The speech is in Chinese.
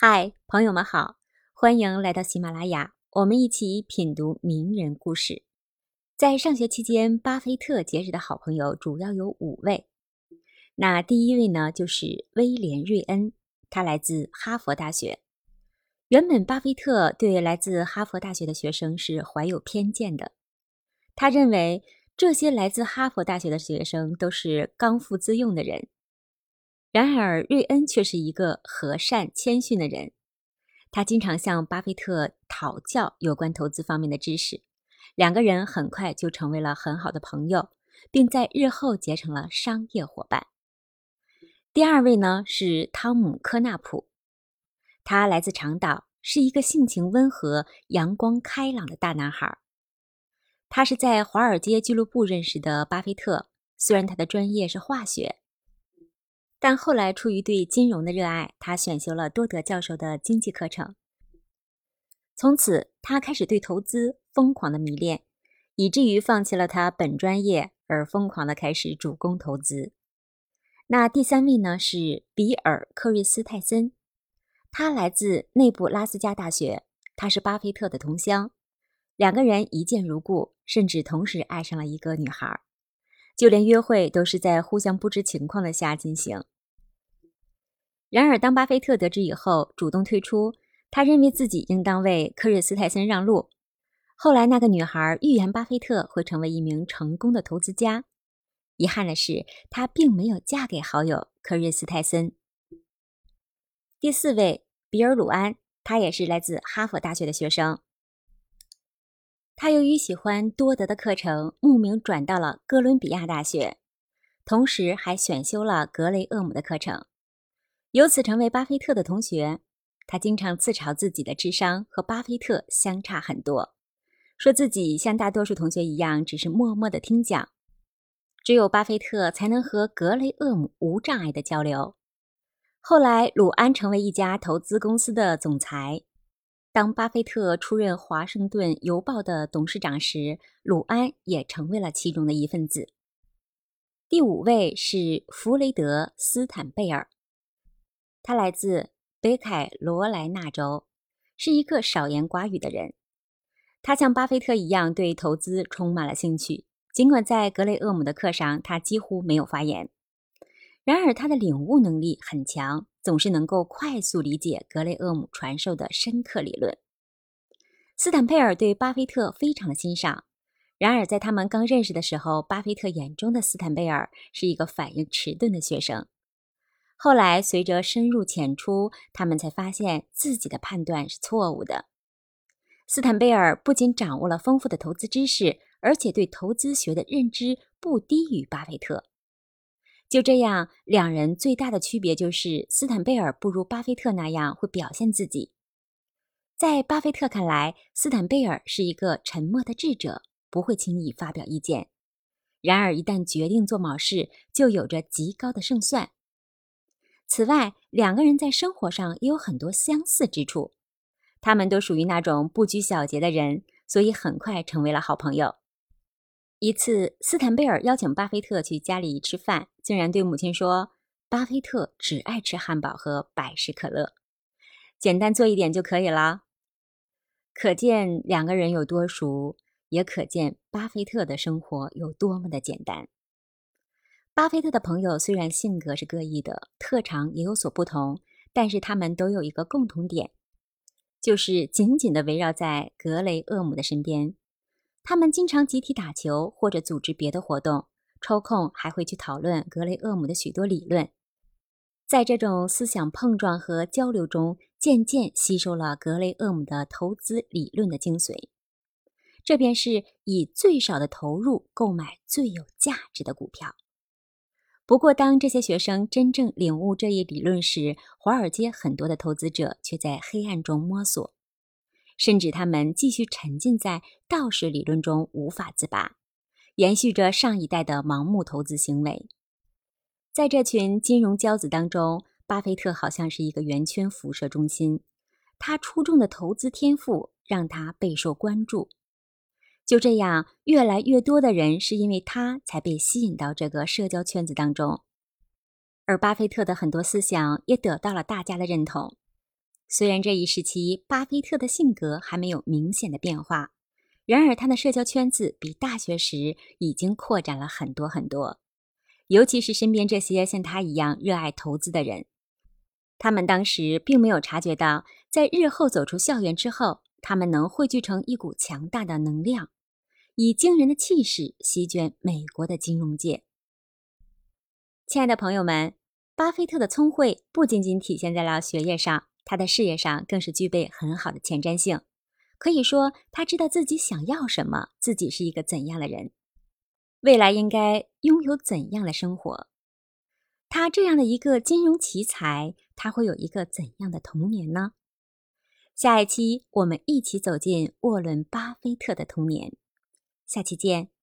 嗨，朋友们好，欢迎来到喜马拉雅，我们一起品读名人故事。在上学期间，巴菲特结识的好朋友主要有五位。那第一位呢，就是威廉·瑞恩，他来自哈佛大学。原本，巴菲特对来自哈佛大学的学生是怀有偏见的，他认为这些来自哈佛大学的学生都是刚愎自用的人。然而，瑞恩却是一个和善谦逊的人。他经常向巴菲特讨教有关投资方面的知识，两个人很快就成为了很好的朋友，并在日后结成了商业伙伴。第二位呢是汤姆·科纳普，他来自长岛，是一个性情温和、阳光开朗的大男孩。他是在华尔街俱乐部认识的巴菲特，虽然他的专业是化学。但后来，出于对金融的热爱，他选修了多德教授的经济课程。从此，他开始对投资疯狂的迷恋，以至于放弃了他本专业，而疯狂的开始主攻投资。那第三位呢？是比尔·克瑞斯泰森，他来自内布拉斯加大学，他是巴菲特的同乡，两个人一见如故，甚至同时爱上了一个女孩。就连约会都是在互相不知情况的下进行。然而，当巴菲特得知以后，主动退出，他认为自己应当为科瑞斯泰森让路。后来，那个女孩预言巴菲特会成为一名成功的投资家。遗憾的是，她并没有嫁给好友科瑞斯泰森。第四位，比尔·鲁安，他也是来自哈佛大学的学生。他由于喜欢多德的课程，慕名转到了哥伦比亚大学，同时还选修了格雷厄姆的课程，由此成为巴菲特的同学。他经常自嘲自己的智商和巴菲特相差很多，说自己像大多数同学一样，只是默默的听讲，只有巴菲特才能和格雷厄姆无障碍的交流。后来，鲁安成为一家投资公司的总裁。当巴菲特出任《华盛顿邮报》的董事长时，鲁安也成为了其中的一份子。第五位是弗雷德·斯坦贝尔，他来自北凯罗来纳州，是一个少言寡语的人。他像巴菲特一样对投资充满了兴趣，尽管在格雷厄姆的课上他几乎没有发言，然而他的领悟能力很强。总是能够快速理解格雷厄姆传授的深刻理论。斯坦佩尔对巴菲特非常的欣赏，然而在他们刚认识的时候，巴菲特眼中的斯坦贝尔是一个反应迟钝的学生。后来随着深入浅出，他们才发现自己的判断是错误的。斯坦贝尔不仅掌握了丰富的投资知识，而且对投资学的认知不低于巴菲特。就这样，两人最大的区别就是斯坦贝尔不如巴菲特那样会表现自己。在巴菲特看来，斯坦贝尔是一个沉默的智者，不会轻易发表意见。然而，一旦决定做某事，就有着极高的胜算。此外，两个人在生活上也有很多相似之处。他们都属于那种不拘小节的人，所以很快成为了好朋友。一次，斯坦贝尔邀请巴菲特去家里吃饭，竟然对母亲说：“巴菲特只爱吃汉堡和百事可乐，简单做一点就可以了。”可见两个人有多熟，也可见巴菲特的生活有多么的简单。巴菲特的朋友虽然性格是各异的，特长也有所不同，但是他们都有一个共同点，就是紧紧地围绕在格雷厄姆的身边。他们经常集体打球，或者组织别的活动，抽空还会去讨论格雷厄姆的许多理论。在这种思想碰撞和交流中，渐渐吸收了格雷厄姆的投资理论的精髓。这便是以最少的投入购买最有价值的股票。不过，当这些学生真正领悟这一理论时，华尔街很多的投资者却在黑暗中摸索。甚至他们继续沉浸在道士理论中无法自拔，延续着上一代的盲目投资行为。在这群金融骄子当中，巴菲特好像是一个圆圈辐射中心，他出众的投资天赋让他备受关注。就这样，越来越多的人是因为他才被吸引到这个社交圈子当中，而巴菲特的很多思想也得到了大家的认同。虽然这一时期巴菲特的性格还没有明显的变化，然而他的社交圈子比大学时已经扩展了很多很多，尤其是身边这些像他一样热爱投资的人。他们当时并没有察觉到，在日后走出校园之后，他们能汇聚成一股强大的能量，以惊人的气势席卷美国的金融界。亲爱的朋友们，巴菲特的聪慧不仅仅体现在了学业上，他的事业上更是具备很好的前瞻性。可以说，他知道自己想要什么，自己是一个怎样的人，未来应该拥有怎样的生活。他这样的一个金融奇才，他会有一个怎样的童年呢？下一期我们一起走进沃伦·巴菲特的童年。下期见。